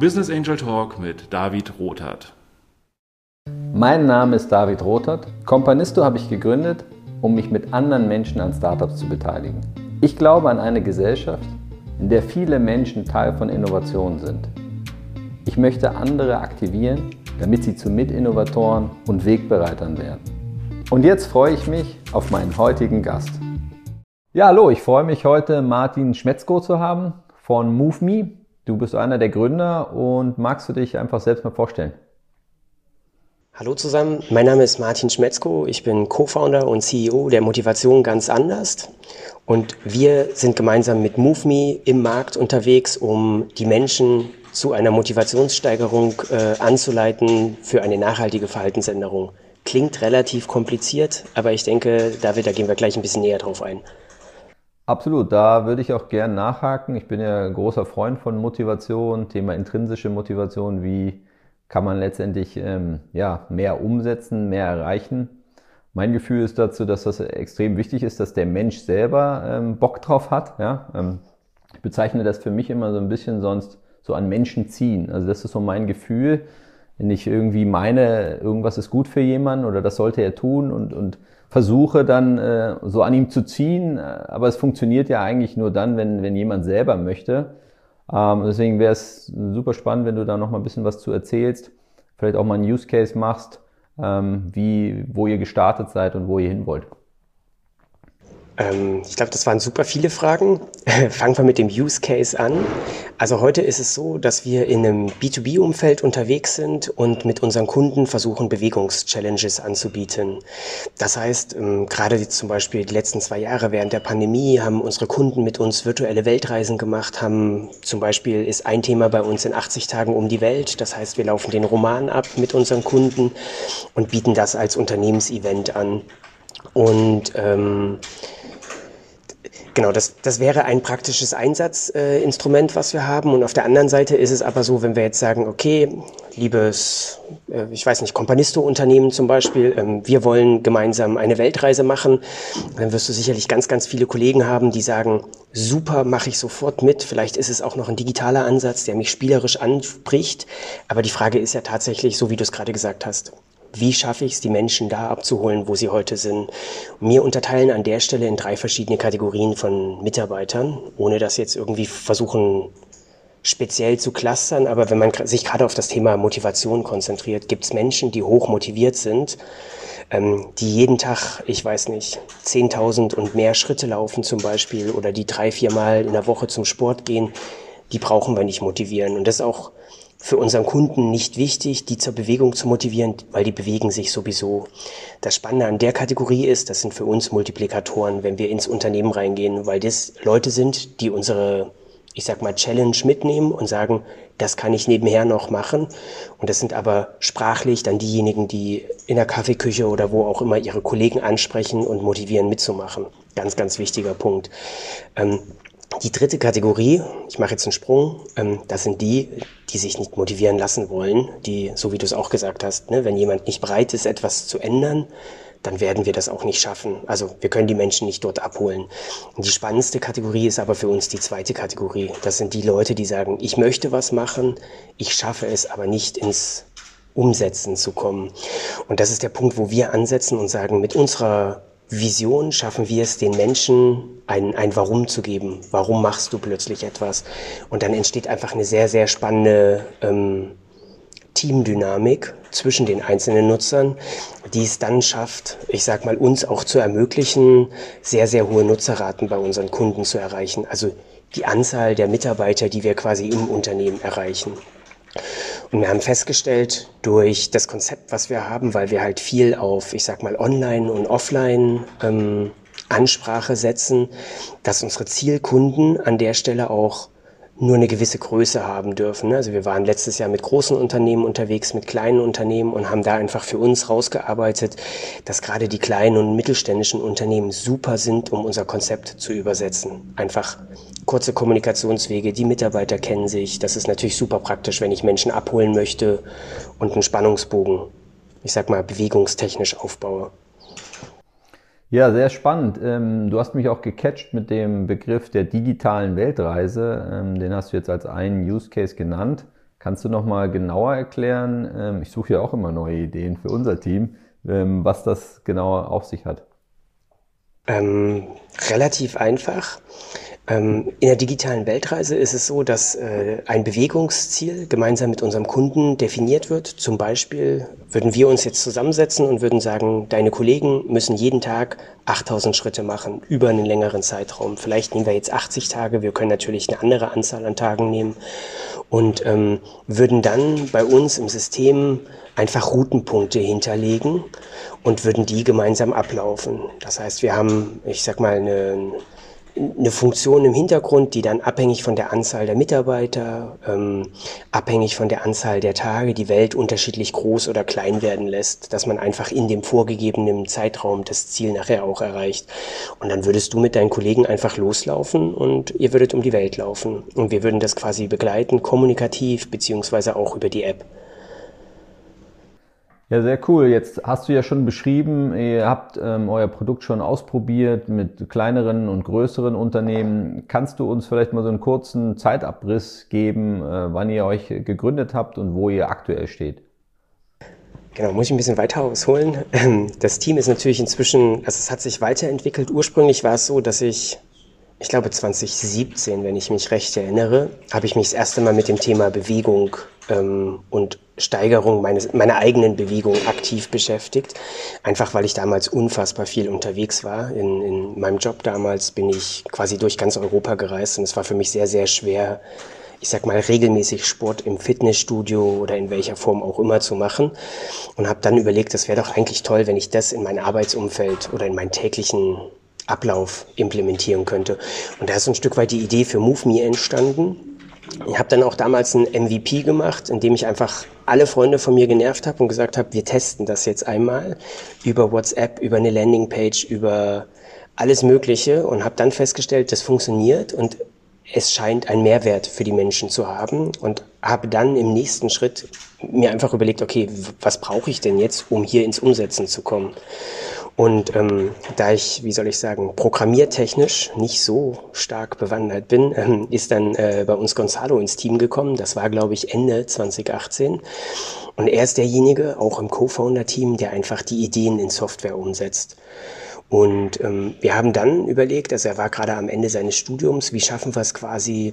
Business Angel Talk mit David Rothart. Mein Name ist David Rothart. Companisto habe ich gegründet, um mich mit anderen Menschen an Startups zu beteiligen. Ich glaube an eine Gesellschaft, in der viele Menschen Teil von Innovationen sind. Ich möchte andere aktivieren, damit sie zu Mitinnovatoren und Wegbereitern werden. Und jetzt freue ich mich auf meinen heutigen Gast. Ja, hallo, ich freue mich heute Martin Schmetzko zu haben von MoveMe. Du bist einer der Gründer und magst du dich einfach selbst mal vorstellen? Hallo zusammen, mein Name ist Martin Schmetzko, ich bin Co-Founder und CEO der Motivation ganz anders und wir sind gemeinsam mit MoveMe im Markt unterwegs, um die Menschen zu einer Motivationssteigerung äh, anzuleiten für eine nachhaltige Verhaltensänderung. Klingt relativ kompliziert, aber ich denke, David, da gehen wir gleich ein bisschen näher drauf ein. Absolut, da würde ich auch gern nachhaken. Ich bin ja großer Freund von Motivation, Thema intrinsische Motivation, wie kann man letztendlich ähm, ja, mehr umsetzen, mehr erreichen. Mein Gefühl ist dazu, dass das extrem wichtig ist, dass der Mensch selber ähm, Bock drauf hat. Ja? Ähm, ich bezeichne das für mich immer so ein bisschen sonst so an Menschen ziehen. Also das ist so mein Gefühl, wenn ich irgendwie meine, irgendwas ist gut für jemanden oder das sollte er tun und, und versuche dann äh, so an ihm zu ziehen, aber es funktioniert ja eigentlich nur dann, wenn, wenn jemand selber möchte. Ähm, deswegen wäre es super spannend, wenn du da noch mal ein bisschen was zu erzählst, vielleicht auch mal einen Use Case machst, ähm, wie, wo ihr gestartet seid und wo ihr hin wollt. Ähm, ich glaube, das waren super viele Fragen. Fangen wir mit dem Use Case an. Also heute ist es so, dass wir in einem B2B-Umfeld unterwegs sind und mit unseren Kunden versuchen, Bewegungschallenges anzubieten. Das heißt, ähm, gerade zum Beispiel die letzten zwei Jahre während der Pandemie haben unsere Kunden mit uns virtuelle Weltreisen gemacht, haben zum Beispiel ist ein Thema bei uns in 80 Tagen um die Welt. Das heißt, wir laufen den Roman ab mit unseren Kunden und bieten das als Unternehmensevent an. Und ähm, Genau, das, das wäre ein praktisches Einsatzinstrument, äh, was wir haben. Und auf der anderen Seite ist es aber so, wenn wir jetzt sagen, okay, liebes, äh, ich weiß nicht, Companisto-Unternehmen zum Beispiel, ähm, wir wollen gemeinsam eine Weltreise machen, dann wirst du sicherlich ganz, ganz viele Kollegen haben, die sagen, super, mache ich sofort mit. Vielleicht ist es auch noch ein digitaler Ansatz, der mich spielerisch anspricht. Aber die Frage ist ja tatsächlich, so wie du es gerade gesagt hast, wie schaffe ich es, die Menschen da abzuholen, wo sie heute sind. mir unterteilen an der Stelle in drei verschiedene Kategorien von Mitarbeitern, ohne das jetzt irgendwie versuchen speziell zu clustern. Aber wenn man sich gerade auf das Thema Motivation konzentriert, gibt es Menschen, die hoch motiviert sind, ähm, die jeden Tag, ich weiß nicht, 10.000 und mehr Schritte laufen zum Beispiel oder die drei, viermal in der Woche zum Sport gehen. Die brauchen wir nicht motivieren. Und das ist auch für unseren Kunden nicht wichtig, die zur Bewegung zu motivieren, weil die bewegen sich sowieso. Das Spannende an der Kategorie ist, das sind für uns Multiplikatoren, wenn wir ins Unternehmen reingehen, weil das Leute sind, die unsere, ich sag mal, Challenge mitnehmen und sagen, das kann ich nebenher noch machen. Und das sind aber sprachlich dann diejenigen, die in der Kaffeeküche oder wo auch immer ihre Kollegen ansprechen und motivieren mitzumachen. Ganz, ganz wichtiger Punkt. Ähm, die dritte Kategorie, ich mache jetzt einen Sprung, ähm, das sind die, die sich nicht motivieren lassen wollen, die, so wie du es auch gesagt hast, ne, wenn jemand nicht bereit ist, etwas zu ändern, dann werden wir das auch nicht schaffen. Also wir können die Menschen nicht dort abholen. Die spannendste Kategorie ist aber für uns die zweite Kategorie. Das sind die Leute, die sagen, ich möchte was machen, ich schaffe es aber nicht ins Umsetzen zu kommen. Und das ist der Punkt, wo wir ansetzen und sagen, mit unserer Vision schaffen wir es, den Menschen ein, ein Warum zu geben. Warum machst du plötzlich etwas? Und dann entsteht einfach eine sehr, sehr spannende ähm, Teamdynamik zwischen den einzelnen Nutzern, die es dann schafft, ich sag mal, uns auch zu ermöglichen, sehr, sehr hohe Nutzerraten bei unseren Kunden zu erreichen. Also die Anzahl der Mitarbeiter, die wir quasi im Unternehmen erreichen. Und wir haben festgestellt, durch das Konzept, was wir haben, weil wir halt viel auf, ich sag mal, Online und Offline ähm, Ansprache setzen, dass unsere Zielkunden an der Stelle auch nur eine gewisse Größe haben dürfen. Also wir waren letztes Jahr mit großen Unternehmen unterwegs, mit kleinen Unternehmen und haben da einfach für uns rausgearbeitet, dass gerade die kleinen und mittelständischen Unternehmen super sind, um unser Konzept zu übersetzen. Einfach kurze Kommunikationswege, die Mitarbeiter kennen sich. Das ist natürlich super praktisch, wenn ich Menschen abholen möchte und einen Spannungsbogen, ich sag mal, bewegungstechnisch aufbaue. Ja, sehr spannend. Ähm, du hast mich auch gecatcht mit dem Begriff der digitalen Weltreise. Ähm, den hast du jetzt als einen Use Case genannt. Kannst du noch mal genauer erklären, ähm, ich suche ja auch immer neue Ideen für unser Team, was das genauer auf sich hat? Ähm, relativ einfach. Ähm, in der digitalen Weltreise ist es so, dass äh, ein Bewegungsziel gemeinsam mit unserem Kunden definiert wird. Zum Beispiel würden wir uns jetzt zusammensetzen und würden sagen, deine Kollegen müssen jeden Tag 8000 Schritte machen über einen längeren Zeitraum. Vielleicht nehmen wir jetzt 80 Tage, wir können natürlich eine andere Anzahl an Tagen nehmen und ähm, würden dann bei uns im System einfach Routenpunkte hinterlegen und würden die gemeinsam ablaufen. Das heißt, wir haben, ich sag mal, eine, eine Funktion im Hintergrund, die dann abhängig von der Anzahl der Mitarbeiter, ähm, abhängig von der Anzahl der Tage die Welt unterschiedlich groß oder klein werden lässt, dass man einfach in dem vorgegebenen Zeitraum das Ziel nachher auch erreicht. Und dann würdest du mit deinen Kollegen einfach loslaufen und ihr würdet um die Welt laufen. Und wir würden das quasi begleiten, kommunikativ, beziehungsweise auch über die App. Ja, sehr cool. Jetzt hast du ja schon beschrieben, ihr habt ähm, euer Produkt schon ausprobiert mit kleineren und größeren Unternehmen. Kannst du uns vielleicht mal so einen kurzen Zeitabriss geben, äh, wann ihr euch gegründet habt und wo ihr aktuell steht? Genau, muss ich ein bisschen weiter ausholen. Das Team ist natürlich inzwischen, also es hat sich weiterentwickelt. Ursprünglich war es so, dass ich ich glaube 2017, wenn ich mich recht erinnere, habe ich mich das erste Mal mit dem Thema Bewegung ähm, und Steigerung meines, meiner eigenen Bewegung aktiv beschäftigt. Einfach weil ich damals unfassbar viel unterwegs war. In, in meinem Job damals bin ich quasi durch ganz Europa gereist und es war für mich sehr, sehr schwer, ich sag mal, regelmäßig Sport im Fitnessstudio oder in welcher Form auch immer zu machen. Und habe dann überlegt, das wäre doch eigentlich toll, wenn ich das in mein Arbeitsumfeld oder in meinen täglichen Ablauf implementieren könnte. Und da ist ein Stück weit die Idee für MoveMe entstanden. Ich habe dann auch damals ein MVP gemacht, in dem ich einfach alle Freunde von mir genervt habe und gesagt habe, wir testen das jetzt einmal über WhatsApp, über eine Landingpage, über alles Mögliche und habe dann festgestellt, das funktioniert und es scheint einen Mehrwert für die Menschen zu haben und habe dann im nächsten Schritt mir einfach überlegt, okay, was brauche ich denn jetzt, um hier ins Umsetzen zu kommen? Und ähm, da ich, wie soll ich sagen, programmiertechnisch nicht so stark bewandert bin, ähm, ist dann äh, bei uns Gonzalo ins Team gekommen. Das war, glaube ich, Ende 2018. Und er ist derjenige, auch im Co-Founder-Team, der einfach die Ideen in Software umsetzt. Und ähm, wir haben dann überlegt, also er war gerade am Ende seines Studiums, wie schaffen wir es quasi,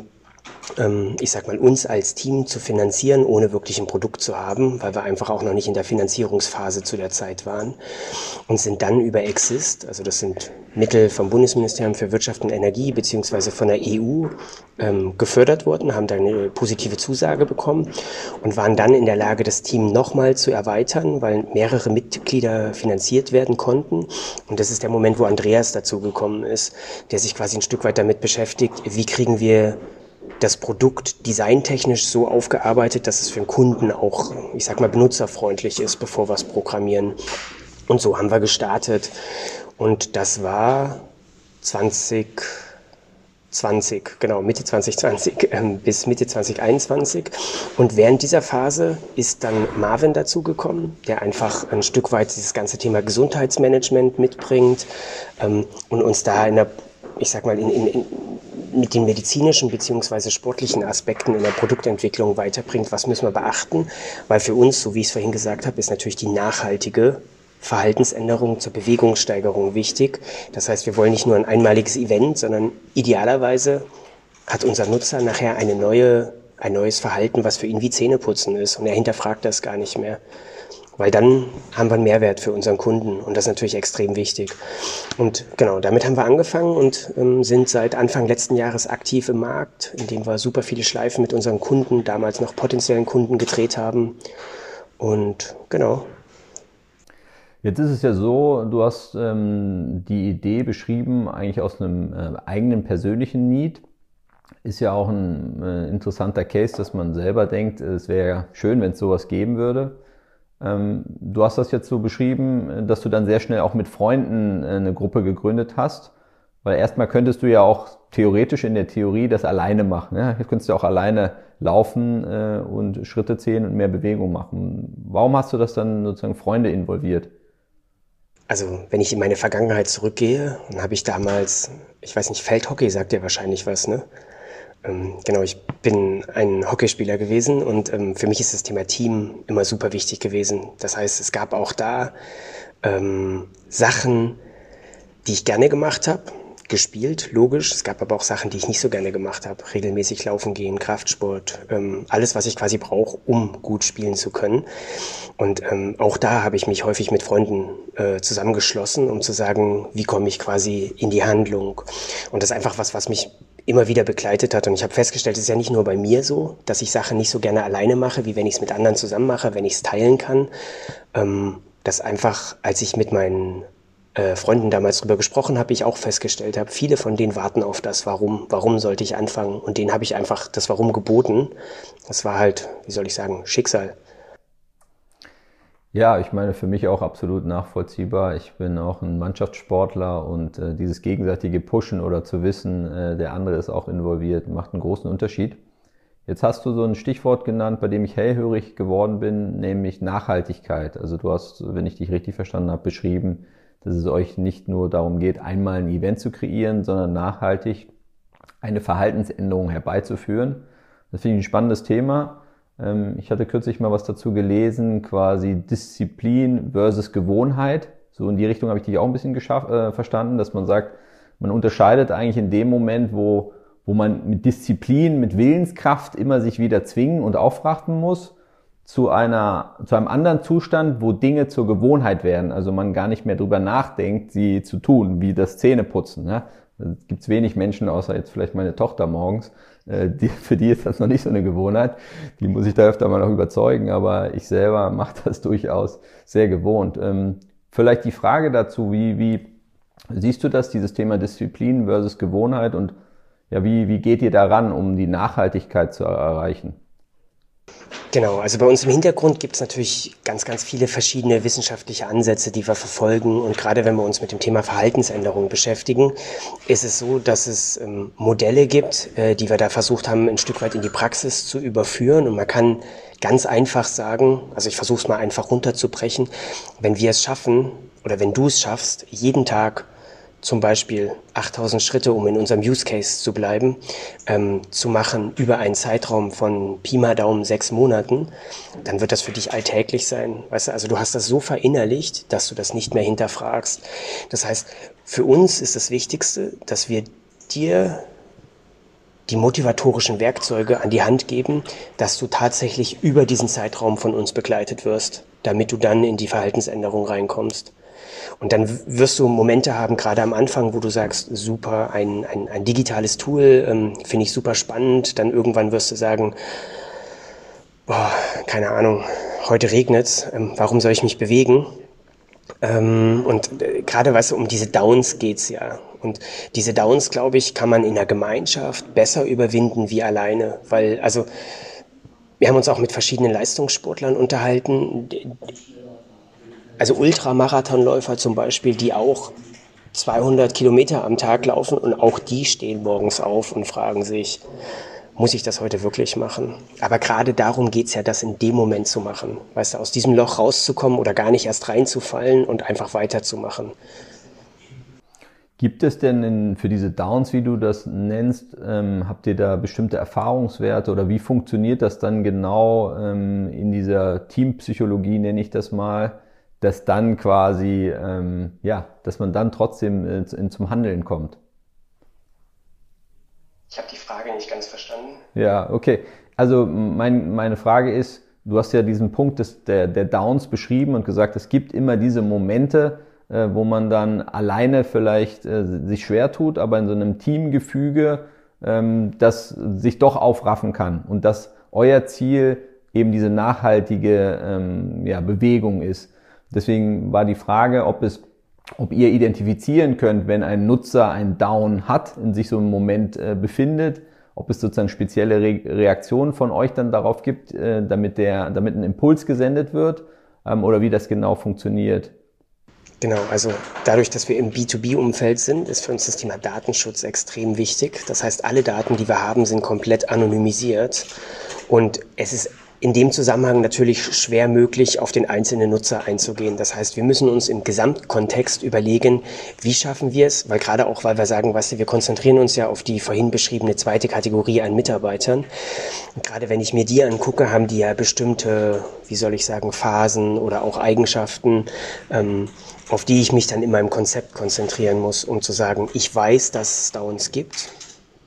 ich sag mal, uns als Team zu finanzieren, ohne wirklich ein Produkt zu haben, weil wir einfach auch noch nicht in der Finanzierungsphase zu der Zeit waren und sind dann über Exist, also das sind Mittel vom Bundesministerium für Wirtschaft und Energie beziehungsweise von der EU ähm, gefördert worden, haben da eine positive Zusage bekommen und waren dann in der Lage, das Team nochmal zu erweitern, weil mehrere Mitglieder finanziert werden konnten. Und das ist der Moment, wo Andreas dazu gekommen ist, der sich quasi ein Stück weit damit beschäftigt, wie kriegen wir das Produkt designtechnisch so aufgearbeitet, dass es für den Kunden auch, ich sag mal, benutzerfreundlich ist, bevor wir es programmieren. Und so haben wir gestartet. Und das war 2020, genau, Mitte 2020 äh, bis Mitte 2021. Und während dieser Phase ist dann Marvin dazugekommen, der einfach ein Stück weit dieses ganze Thema Gesundheitsmanagement mitbringt ähm, und uns da in der, ich sag mal, in, in, mit den medizinischen beziehungsweise sportlichen Aspekten in der Produktentwicklung weiterbringt. Was müssen wir beachten? Weil für uns, so wie ich es vorhin gesagt habe, ist natürlich die nachhaltige Verhaltensänderung zur Bewegungssteigerung wichtig. Das heißt, wir wollen nicht nur ein einmaliges Event, sondern idealerweise hat unser Nutzer nachher eine neue, ein neues Verhalten, was für ihn wie Zähneputzen ist und er hinterfragt das gar nicht mehr. Weil dann haben wir einen Mehrwert für unseren Kunden und das ist natürlich extrem wichtig. Und genau, damit haben wir angefangen und ähm, sind seit Anfang letzten Jahres aktiv im Markt, indem wir super viele Schleifen mit unseren Kunden, damals noch potenziellen Kunden gedreht haben. Und genau. Jetzt ist es ja so, du hast ähm, die Idee beschrieben, eigentlich aus einem äh, eigenen persönlichen Need. Ist ja auch ein äh, interessanter Case, dass man selber denkt, es wäre schön, wenn es sowas geben würde. Ähm, du hast das jetzt so beschrieben, dass du dann sehr schnell auch mit Freunden äh, eine Gruppe gegründet hast. Weil erstmal könntest du ja auch theoretisch in der Theorie das alleine machen. Ja? Jetzt könntest du auch alleine laufen äh, und Schritte zählen und mehr Bewegung machen. Warum hast du das dann sozusagen Freunde involviert? Also, wenn ich in meine Vergangenheit zurückgehe, dann habe ich damals, ich weiß nicht, Feldhockey sagt dir wahrscheinlich was, ne? Ähm, genau, ich bin ein Hockeyspieler gewesen und ähm, für mich ist das Thema Team immer super wichtig gewesen. Das heißt, es gab auch da ähm, Sachen, die ich gerne gemacht habe, gespielt, logisch. Es gab aber auch Sachen, die ich nicht so gerne gemacht habe. Regelmäßig laufen gehen, Kraftsport, ähm, alles, was ich quasi brauche, um gut spielen zu können. Und ähm, auch da habe ich mich häufig mit Freunden äh, zusammengeschlossen, um zu sagen, wie komme ich quasi in die Handlung. Und das ist einfach was, was mich immer wieder begleitet hat. Und ich habe festgestellt, es ist ja nicht nur bei mir so, dass ich Sachen nicht so gerne alleine mache, wie wenn ich es mit anderen zusammen mache, wenn ich es teilen kann. Ähm, dass einfach, als ich mit meinen äh, Freunden damals drüber gesprochen habe, ich auch festgestellt habe, viele von denen warten auf das Warum. Warum sollte ich anfangen? Und denen habe ich einfach das Warum geboten. Das war halt, wie soll ich sagen, Schicksal. Ja, ich meine, für mich auch absolut nachvollziehbar. Ich bin auch ein Mannschaftssportler und äh, dieses gegenseitige Pushen oder zu wissen, äh, der andere ist auch involviert, macht einen großen Unterschied. Jetzt hast du so ein Stichwort genannt, bei dem ich hellhörig geworden bin, nämlich Nachhaltigkeit. Also du hast, wenn ich dich richtig verstanden habe, beschrieben, dass es euch nicht nur darum geht, einmal ein Event zu kreieren, sondern nachhaltig eine Verhaltensänderung herbeizuführen. Das finde ich ein spannendes Thema. Ähm, ich hatte kürzlich mal was dazu gelesen, quasi Disziplin versus Gewohnheit. So in die Richtung habe ich dich auch ein bisschen geschafft, äh, verstanden, dass man sagt, man unterscheidet eigentlich in dem Moment, wo, wo man mit Disziplin, mit Willenskraft immer sich wieder zwingen und aufrachten muss, zu einer, zu einem anderen Zustand, wo Dinge zur Gewohnheit werden. Also man gar nicht mehr drüber nachdenkt, sie zu tun, wie das Zähneputzen. Ne? Es gibt wenig Menschen, außer jetzt vielleicht meine Tochter morgens, äh, die, für die ist das noch nicht so eine Gewohnheit. Die muss ich da öfter mal noch überzeugen, aber ich selber mache das durchaus sehr gewohnt. Ähm, vielleicht die Frage dazu, wie, wie siehst du das, dieses Thema Disziplin versus Gewohnheit und ja, wie, wie geht ihr daran, um die Nachhaltigkeit zu erreichen? Genau, also bei uns im Hintergrund gibt es natürlich ganz, ganz viele verschiedene wissenschaftliche Ansätze, die wir verfolgen. Und gerade wenn wir uns mit dem Thema Verhaltensänderung beschäftigen, ist es so, dass es ähm, Modelle gibt, äh, die wir da versucht haben, ein Stück weit in die Praxis zu überführen. Und man kann ganz einfach sagen, also ich versuche es mal einfach runterzubrechen, wenn wir es schaffen oder wenn du es schaffst, jeden Tag zum Beispiel 8000 Schritte, um in unserem Use Case zu bleiben, ähm, zu machen über einen Zeitraum von Pi mal Daumen sechs Monaten, dann wird das für dich alltäglich sein. Weißt du, also du hast das so verinnerlicht, dass du das nicht mehr hinterfragst. Das heißt, für uns ist das Wichtigste, dass wir dir die motivatorischen Werkzeuge an die Hand geben, dass du tatsächlich über diesen Zeitraum von uns begleitet wirst, damit du dann in die Verhaltensänderung reinkommst. Und dann wirst du Momente haben, gerade am Anfang, wo du sagst, super, ein, ein, ein digitales Tool, ähm, finde ich super spannend. Dann irgendwann wirst du sagen, boah, keine Ahnung, heute regnet's, ähm, warum soll ich mich bewegen? Ähm, und äh, gerade, weißt du, um diese Downs geht's ja. Und diese Downs, glaube ich, kann man in der Gemeinschaft besser überwinden wie alleine. Weil, also, wir haben uns auch mit verschiedenen Leistungssportlern unterhalten also Ultramarathonläufer zum Beispiel, die auch 200 Kilometer am Tag laufen und auch die stehen morgens auf und fragen sich, muss ich das heute wirklich machen? Aber gerade darum geht's ja, das in dem Moment zu machen. Weißt du, aus diesem Loch rauszukommen oder gar nicht erst reinzufallen und einfach weiterzumachen. Gibt es denn in, für diese Downs, wie du das nennst, ähm, habt ihr da bestimmte Erfahrungswerte oder wie funktioniert das dann genau ähm, in dieser Teampsychologie, nenne ich das mal? Dass dann quasi, ähm, ja, dass man dann trotzdem äh, in, zum Handeln kommt. Ich habe die Frage nicht ganz verstanden. Ja, okay. Also mein, meine Frage ist, du hast ja diesen Punkt des, der, der Downs beschrieben und gesagt, es gibt immer diese Momente, äh, wo man dann alleine vielleicht äh, sich schwer tut, aber in so einem Teamgefüge ähm, das sich doch aufraffen kann und dass euer Ziel eben diese nachhaltige ähm, ja, Bewegung ist. Deswegen war die Frage, ob es ob ihr identifizieren könnt, wenn ein Nutzer ein Down hat, in sich so einem Moment äh, befindet, ob es sozusagen spezielle Re Reaktionen von euch dann darauf gibt, äh, damit der, damit ein Impuls gesendet wird, ähm, oder wie das genau funktioniert. Genau, also dadurch, dass wir im B2B-Umfeld sind, ist für uns das Thema Datenschutz extrem wichtig. Das heißt, alle Daten, die wir haben, sind komplett anonymisiert. Und es ist in dem Zusammenhang natürlich schwer möglich, auf den einzelnen Nutzer einzugehen. Das heißt, wir müssen uns im Gesamtkontext überlegen, wie schaffen wir es, weil gerade auch, weil wir sagen, weißt du, wir konzentrieren uns ja auf die vorhin beschriebene zweite Kategorie an Mitarbeitern. Und gerade wenn ich mir die angucke, haben die ja bestimmte, wie soll ich sagen, Phasen oder auch Eigenschaften, ähm, auf die ich mich dann in meinem Konzept konzentrieren muss, um zu sagen, ich weiß, dass es Downs gibt,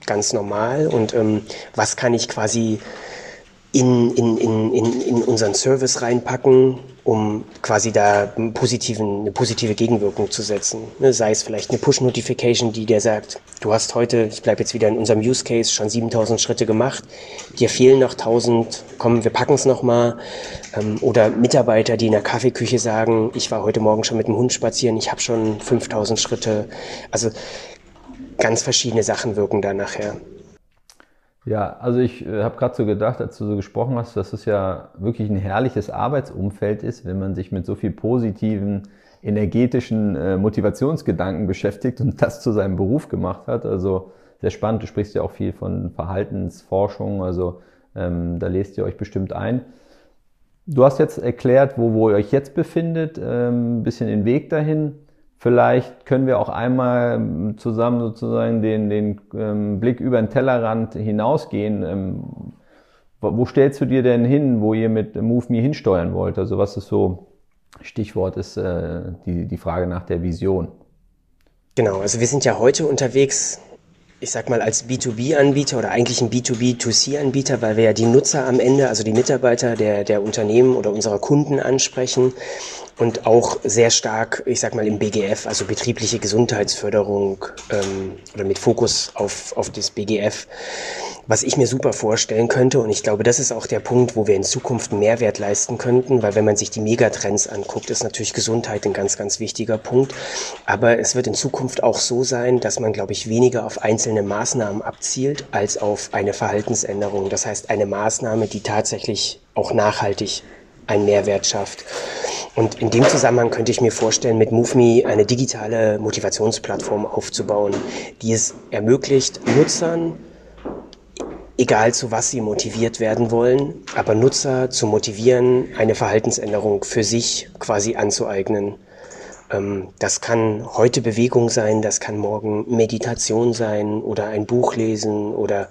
ganz normal, und ähm, was kann ich quasi in, in, in, in, in unseren Service reinpacken, um quasi da einen positiven, eine positive Gegenwirkung zu setzen. Ne, sei es vielleicht eine Push-Notification, die dir sagt, du hast heute, ich bleibe jetzt wieder in unserem Use Case, schon 7000 Schritte gemacht, dir fehlen noch 1000, komm, wir packen es nochmal. Ähm, oder Mitarbeiter, die in der Kaffeeküche sagen, ich war heute Morgen schon mit dem Hund spazieren, ich habe schon 5000 Schritte. Also ganz verschiedene Sachen wirken da nachher. Ja, also ich äh, habe gerade so gedacht, als du so gesprochen hast, dass es ja wirklich ein herrliches Arbeitsumfeld ist, wenn man sich mit so viel positiven, energetischen äh, Motivationsgedanken beschäftigt und das zu seinem Beruf gemacht hat. Also sehr spannend. Du sprichst ja auch viel von Verhaltensforschung, also ähm, da lest ihr euch bestimmt ein. Du hast jetzt erklärt, wo, wo ihr euch jetzt befindet, ähm, ein bisschen den Weg dahin. Vielleicht können wir auch einmal ähm, zusammen sozusagen den, den ähm, Blick über den Tellerrand hinausgehen. Ähm, wo stellst du dir denn hin, wo ihr mit MoveMe hinsteuern wollt? Also was ist so, Stichwort ist äh, die, die Frage nach der Vision. Genau, also wir sind ja heute unterwegs ich sag mal, als B2B-Anbieter oder eigentlich ein B2B2C-Anbieter, weil wir ja die Nutzer am Ende, also die Mitarbeiter der, der Unternehmen oder unserer Kunden ansprechen und auch sehr stark, ich sag mal, im BGF, also betriebliche Gesundheitsförderung ähm, oder mit Fokus auf, auf das BGF, was ich mir super vorstellen könnte. Und ich glaube, das ist auch der Punkt, wo wir in Zukunft Mehrwert leisten könnten, weil wenn man sich die Megatrends anguckt, ist natürlich Gesundheit ein ganz, ganz wichtiger Punkt. Aber es wird in Zukunft auch so sein, dass man, glaube ich, weniger auf einzelne Maßnahmen abzielt als auf eine Verhaltensänderung. Das heißt, eine Maßnahme, die tatsächlich auch nachhaltig einen Mehrwert schafft. Und in dem Zusammenhang könnte ich mir vorstellen, mit MoveMe eine digitale Motivationsplattform aufzubauen, die es ermöglicht, Nutzern, egal zu was sie motiviert werden wollen, aber Nutzer zu motivieren, eine Verhaltensänderung für sich quasi anzueignen. Ähm, das kann heute Bewegung sein, das kann morgen Meditation sein oder ein Buch lesen oder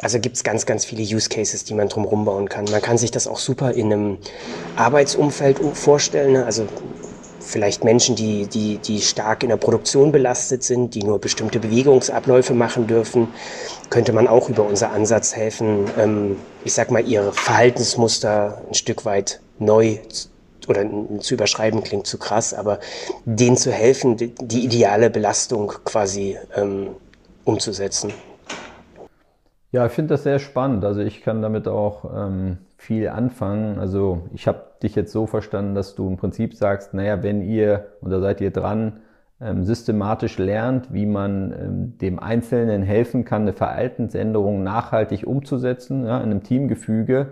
also gibt es ganz, ganz viele Use Cases, die man drumherum bauen kann. Man kann sich das auch super in einem Arbeitsumfeld vorstellen. Ne? Also vielleicht Menschen, die, die, die stark in der Produktion belastet sind, die nur bestimmte Bewegungsabläufe machen dürfen, könnte man auch über unser Ansatz helfen, ähm, ich sag mal, ihre Verhaltensmuster ein Stück weit neu oder zu überschreiben klingt zu krass, aber denen zu helfen, die ideale Belastung quasi ähm, umzusetzen. Ja, ich finde das sehr spannend. Also ich kann damit auch ähm, viel anfangen. Also ich habe dich jetzt so verstanden, dass du im Prinzip sagst, naja, wenn ihr, und da seid ihr dran, ähm, systematisch lernt, wie man ähm, dem Einzelnen helfen kann, eine Verhaltensänderung nachhaltig umzusetzen, ja, in einem Teamgefüge,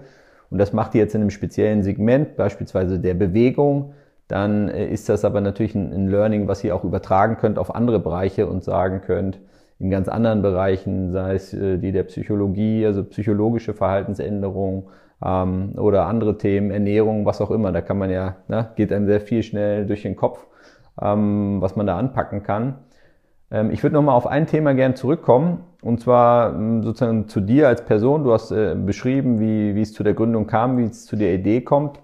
und das macht ihr jetzt in einem speziellen Segment, beispielsweise der Bewegung, dann äh, ist das aber natürlich ein, ein Learning, was ihr auch übertragen könnt auf andere Bereiche und sagen könnt, in ganz anderen Bereichen, sei es äh, die der Psychologie, also psychologische Verhaltensänderungen ähm, oder andere Themen, Ernährung, was auch immer. Da kann man ja, ne, geht einem sehr viel schnell durch den Kopf, ähm, was man da anpacken kann. Ähm, ich würde nochmal auf ein Thema gern zurückkommen, und zwar ähm, sozusagen zu dir als Person. Du hast äh, beschrieben, wie, wie es zu der Gründung kam, wie es zu der Idee kommt.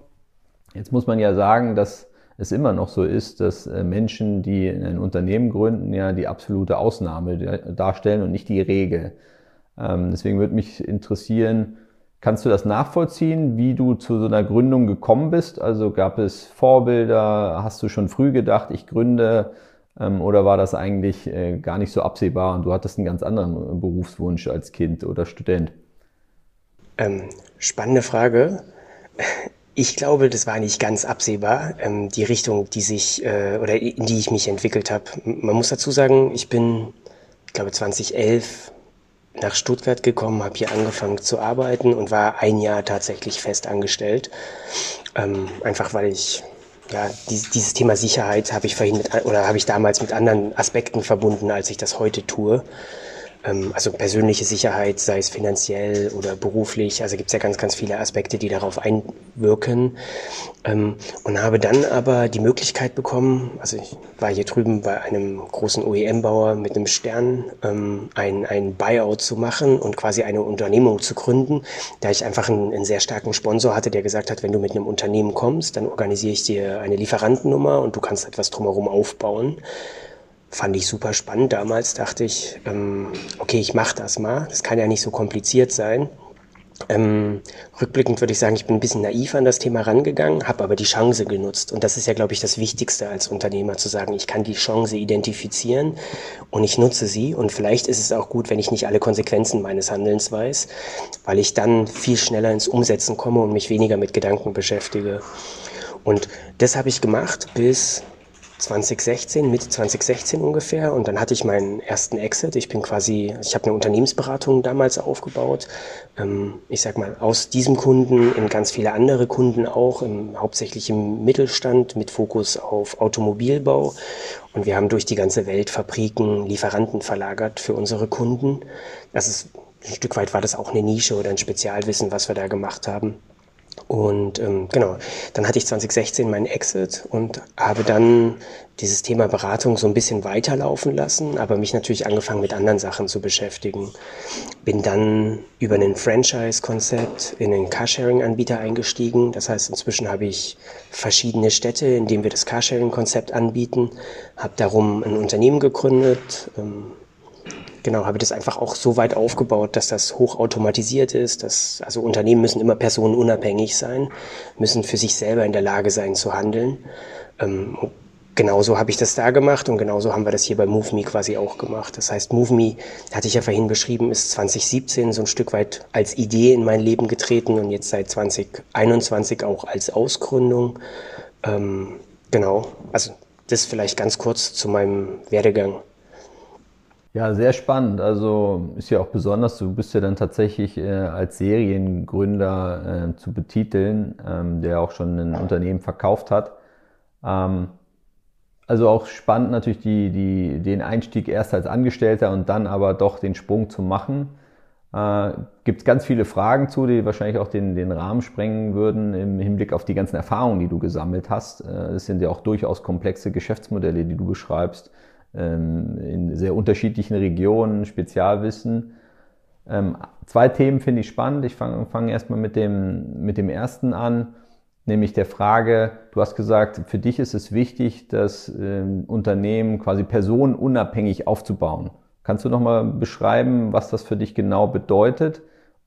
Jetzt muss man ja sagen, dass es immer noch so ist, dass äh, Menschen, die ein Unternehmen gründen, ja die absolute Ausnahme darstellen und nicht die Regel. Ähm, deswegen würde mich interessieren, kannst du das nachvollziehen, wie du zu so einer Gründung gekommen bist? Also gab es Vorbilder? Hast du schon früh gedacht, ich gründe? Ähm, oder war das eigentlich äh, gar nicht so absehbar und du hattest einen ganz anderen äh, Berufswunsch als Kind oder Student? Ähm, spannende Frage. Ich glaube, das war nicht ganz absehbar, ähm, die Richtung, die sich äh, oder in die ich mich entwickelt habe. Man muss dazu sagen, ich bin, ich glaube, 2011 nach Stuttgart gekommen, habe hier angefangen zu arbeiten und war ein Jahr tatsächlich fest angestellt. Ähm, einfach weil ich ja, dieses, dieses Thema Sicherheit habe ich vorhin mit, oder habe ich damals mit anderen Aspekten verbunden, als ich das heute tue. Ähm, also persönliche Sicherheit, sei es finanziell oder beruflich. Also gibt es ja ganz, ganz viele Aspekte, die darauf einwirken. Ähm, und habe dann aber die Möglichkeit bekommen, also ich war hier drüben bei einem großen OEM-Bauer mit einem Stern, ähm, ein, ein Buyout zu machen und quasi eine Unternehmung zu gründen, da ich einfach einen, einen sehr starken Sponsor hatte, der gesagt hat, wenn du mit einem Unternehmen kommst, dann organisiere ich dir eine Lieferantennummer und du kannst etwas drumherum aufbauen. Fand ich super spannend. Damals dachte ich, ähm, okay, ich mache das mal. Das kann ja nicht so kompliziert sein. Ähm, rückblickend würde ich sagen, ich bin ein bisschen naiv an das Thema rangegangen, habe aber die Chance genutzt. Und das ist ja, glaube ich, das Wichtigste als Unternehmer zu sagen, ich kann die Chance identifizieren und ich nutze sie. Und vielleicht ist es auch gut, wenn ich nicht alle Konsequenzen meines Handelns weiß, weil ich dann viel schneller ins Umsetzen komme und mich weniger mit Gedanken beschäftige. Und das habe ich gemacht bis 2016, Mitte 2016 ungefähr. Und dann hatte ich meinen ersten Exit. Ich bin quasi, ich habe eine Unternehmensberatung damals aufgebaut. Ähm, ich sag mal, aus diesem Kunden in ganz viele andere Kunden auch, im, hauptsächlich im Mittelstand mit Fokus auf Automobilbau. Und wir haben durch die ganze Welt Fabriken, Lieferanten verlagert für unsere Kunden. Das ist, ein Stück weit war das auch eine Nische oder ein Spezialwissen, was wir da gemacht haben. Und ähm, genau, dann hatte ich 2016 meinen Exit und habe dann dieses Thema Beratung so ein bisschen weiterlaufen lassen, aber mich natürlich angefangen mit anderen Sachen zu beschäftigen. Bin dann über ein Franchise-Konzept in einen Carsharing-Anbieter eingestiegen. Das heißt, inzwischen habe ich verschiedene Städte, in denen wir das Carsharing-Konzept anbieten, habe darum ein Unternehmen gegründet, ähm, Genau, habe das einfach auch so weit aufgebaut, dass das hochautomatisiert ist. Dass, also Unternehmen müssen immer personenunabhängig sein, müssen für sich selber in der Lage sein zu handeln. Ähm, genauso habe ich das da gemacht und genauso haben wir das hier bei MoveMe quasi auch gemacht. Das heißt, MoveMe, hatte ich ja vorhin beschrieben, ist 2017 so ein Stück weit als Idee in mein Leben getreten und jetzt seit 2021 auch als Ausgründung. Ähm, genau, also das vielleicht ganz kurz zu meinem Werdegang. Ja, sehr spannend. Also ist ja auch besonders, du bist ja dann tatsächlich äh, als Seriengründer äh, zu betiteln, ähm, der auch schon ein Unternehmen verkauft hat. Ähm, also auch spannend natürlich die, die, den Einstieg erst als Angestellter und dann aber doch den Sprung zu machen. Äh, Gibt ganz viele Fragen zu, die wahrscheinlich auch den, den Rahmen sprengen würden im Hinblick auf die ganzen Erfahrungen, die du gesammelt hast. Äh, es sind ja auch durchaus komplexe Geschäftsmodelle, die du beschreibst in sehr unterschiedlichen Regionen, Spezialwissen. Ähm, zwei Themen finde ich spannend. Ich fange fang erstmal mit dem, mit dem ersten an, nämlich der Frage, du hast gesagt, für dich ist es wichtig, das ähm, Unternehmen quasi personenunabhängig aufzubauen. Kannst du nochmal beschreiben, was das für dich genau bedeutet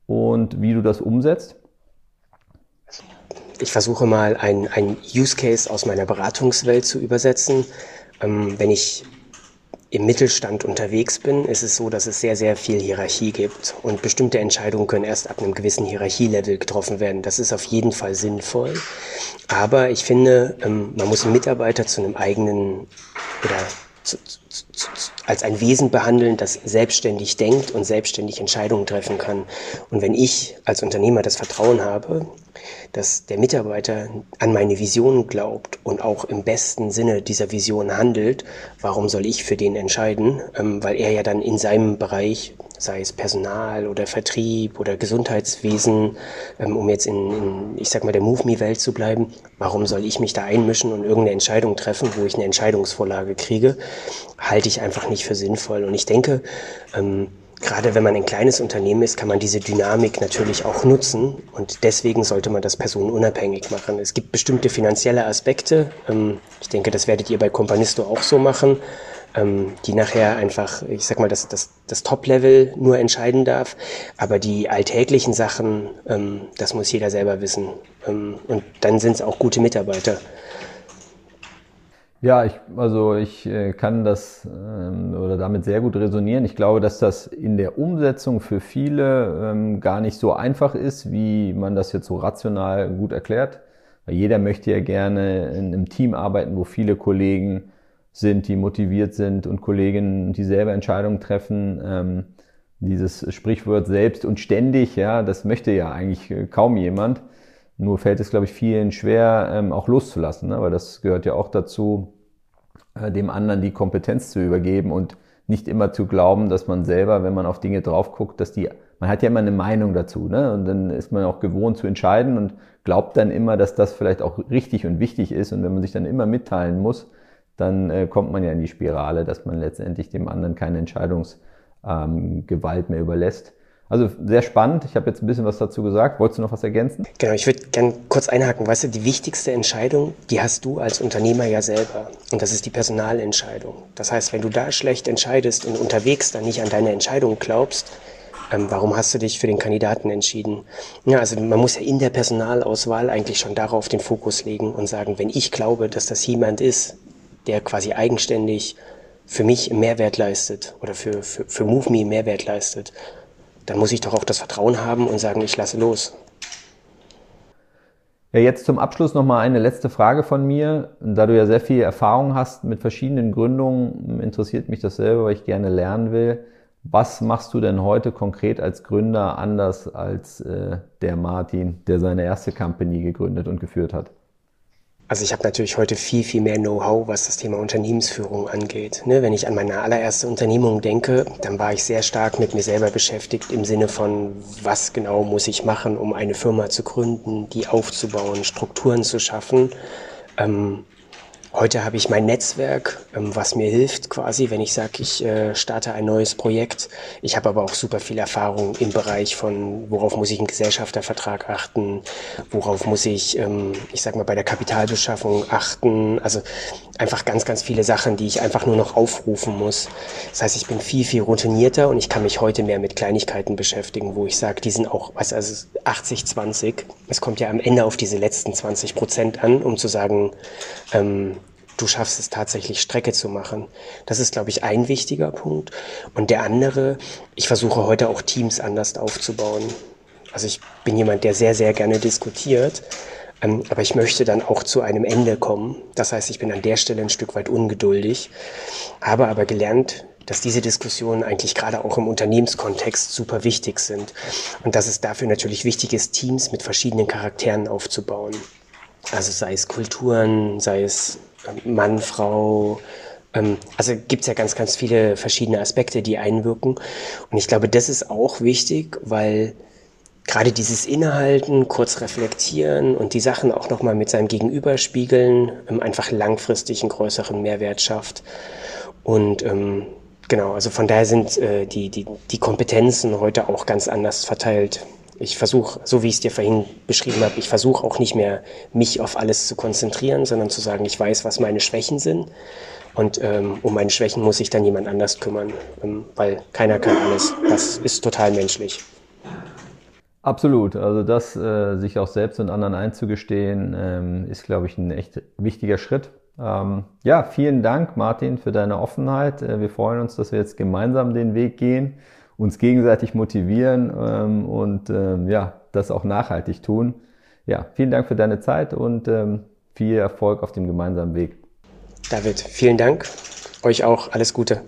und wie du das umsetzt? Ich versuche mal ein, ein Use Case aus meiner Beratungswelt zu übersetzen. Ähm, wenn ich im Mittelstand unterwegs bin, ist es so, dass es sehr, sehr viel Hierarchie gibt und bestimmte Entscheidungen können erst ab einem gewissen Hierarchielevel getroffen werden. Das ist auf jeden Fall sinnvoll. Aber ich finde, ähm, man muss einen Mitarbeiter zu einem eigenen oder zu, zu, zu, als ein Wesen behandeln, das selbstständig denkt und selbstständig Entscheidungen treffen kann. Und wenn ich als Unternehmer das Vertrauen habe, dass der Mitarbeiter an meine Vision glaubt und auch im besten Sinne dieser Vision handelt, warum soll ich für den entscheiden? Ähm, weil er ja dann in seinem Bereich, sei es Personal oder Vertrieb oder Gesundheitswesen, ähm, um jetzt in, in ich sag mal, der Move-Me-Welt zu bleiben, warum soll ich mich da einmischen und irgendeine Entscheidung treffen, wo ich eine Entscheidungsvorlage kriege, halte ich einfach nicht für sinnvoll. Und ich denke, ähm, gerade wenn man ein kleines Unternehmen ist, kann man diese Dynamik natürlich auch nutzen und deswegen sollte man das personenunabhängig machen. Es gibt bestimmte finanzielle Aspekte, ähm, ich denke, das werdet ihr bei Companisto auch so machen, ähm, die nachher einfach, ich sag mal, das, das, das Top-Level nur entscheiden darf, aber die alltäglichen Sachen, ähm, das muss jeder selber wissen und dann sind es auch gute Mitarbeiter. Ja, ich, also ich äh, kann das ähm, oder damit sehr gut resonieren. Ich glaube, dass das in der Umsetzung für viele ähm, gar nicht so einfach ist, wie man das jetzt so rational gut erklärt. Weil jeder möchte ja gerne in einem Team arbeiten, wo viele Kollegen sind, die motiviert sind und Kolleginnen, die selber Entscheidungen treffen. Ähm, dieses Sprichwort selbst und ständig, ja, das möchte ja eigentlich äh, kaum jemand. Nur fällt es, glaube ich, vielen schwer, ähm, auch loszulassen, ne? weil das gehört ja auch dazu, äh, dem anderen die Kompetenz zu übergeben und nicht immer zu glauben, dass man selber, wenn man auf Dinge drauf guckt, dass die, man hat ja immer eine Meinung dazu, ne? Und dann ist man auch gewohnt zu entscheiden und glaubt dann immer, dass das vielleicht auch richtig und wichtig ist. Und wenn man sich dann immer mitteilen muss, dann äh, kommt man ja in die Spirale, dass man letztendlich dem anderen keine Entscheidungsgewalt ähm, mehr überlässt. Also sehr spannend. Ich habe jetzt ein bisschen was dazu gesagt. Wolltest du noch was ergänzen? Genau, ich würde gerne kurz einhaken. Weißt du, die wichtigste Entscheidung, die hast du als Unternehmer ja selber. Und das ist die Personalentscheidung. Das heißt, wenn du da schlecht entscheidest und unterwegs dann nicht an deine Entscheidung glaubst, ähm, warum hast du dich für den Kandidaten entschieden? Ja, also man muss ja in der Personalauswahl eigentlich schon darauf den Fokus legen und sagen, wenn ich glaube, dass das jemand ist, der quasi eigenständig für mich Mehrwert leistet oder für, für, für MoveMe Mehrwert leistet, dann muss ich doch auch das Vertrauen haben und sagen, ich lasse los. Ja, jetzt zum Abschluss nochmal eine letzte Frage von mir. Da du ja sehr viel Erfahrung hast mit verschiedenen Gründungen, interessiert mich das selber, weil ich gerne lernen will. Was machst du denn heute konkret als Gründer anders als äh, der Martin, der seine erste Company gegründet und geführt hat? Also ich habe natürlich heute viel, viel mehr Know-how, was das Thema Unternehmensführung angeht. Ne, wenn ich an meine allererste Unternehmung denke, dann war ich sehr stark mit mir selber beschäftigt im Sinne von, was genau muss ich machen, um eine Firma zu gründen, die aufzubauen, Strukturen zu schaffen. Ähm, Heute habe ich mein Netzwerk, ähm, was mir hilft quasi, wenn ich sage, ich äh, starte ein neues Projekt. Ich habe aber auch super viel Erfahrung im Bereich von, worauf muss ich einen Gesellschaftervertrag achten, worauf muss ich, ähm, ich sag mal, bei der Kapitalbeschaffung achten. Also einfach ganz, ganz viele Sachen, die ich einfach nur noch aufrufen muss. Das heißt, ich bin viel, viel routinierter und ich kann mich heute mehr mit Kleinigkeiten beschäftigen, wo ich sage, die sind auch, was also 80, 20. Es kommt ja am Ende auf diese letzten 20 Prozent an, um zu sagen, ähm, du schaffst es tatsächlich Strecke zu machen. Das ist, glaube ich, ein wichtiger Punkt. Und der andere, ich versuche heute auch Teams anders aufzubauen. Also ich bin jemand, der sehr, sehr gerne diskutiert, ähm, aber ich möchte dann auch zu einem Ende kommen. Das heißt, ich bin an der Stelle ein Stück weit ungeduldig, habe aber gelernt, dass diese Diskussionen eigentlich gerade auch im Unternehmenskontext super wichtig sind und dass es dafür natürlich wichtig ist, Teams mit verschiedenen Charakteren aufzubauen. Also sei es Kulturen, sei es Mann, Frau. Ähm, also gibt es ja ganz, ganz viele verschiedene Aspekte, die einwirken. Und ich glaube, das ist auch wichtig, weil gerade dieses Innehalten, kurz reflektieren und die Sachen auch nochmal mit seinem Gegenüber spiegeln, ähm, einfach langfristig einen größeren Mehrwert schafft. Und ähm, genau, also von daher sind äh, die, die, die Kompetenzen heute auch ganz anders verteilt. Ich versuche, so wie ich es dir vorhin beschrieben habe, ich versuche auch nicht mehr, mich auf alles zu konzentrieren, sondern zu sagen, ich weiß, was meine Schwächen sind. Und ähm, um meine Schwächen muss sich dann jemand anders kümmern, ähm, weil keiner kann alles. Das ist total menschlich. Absolut. Also das, äh, sich auch selbst und anderen einzugestehen, ähm, ist, glaube ich, ein echt wichtiger Schritt. Ähm, ja, vielen Dank, Martin, für deine Offenheit. Äh, wir freuen uns, dass wir jetzt gemeinsam den Weg gehen uns gegenseitig motivieren ähm, und ähm, ja, das auch nachhaltig tun. Ja, vielen Dank für deine Zeit und ähm, viel Erfolg auf dem gemeinsamen Weg. David, vielen Dank. Euch auch alles Gute.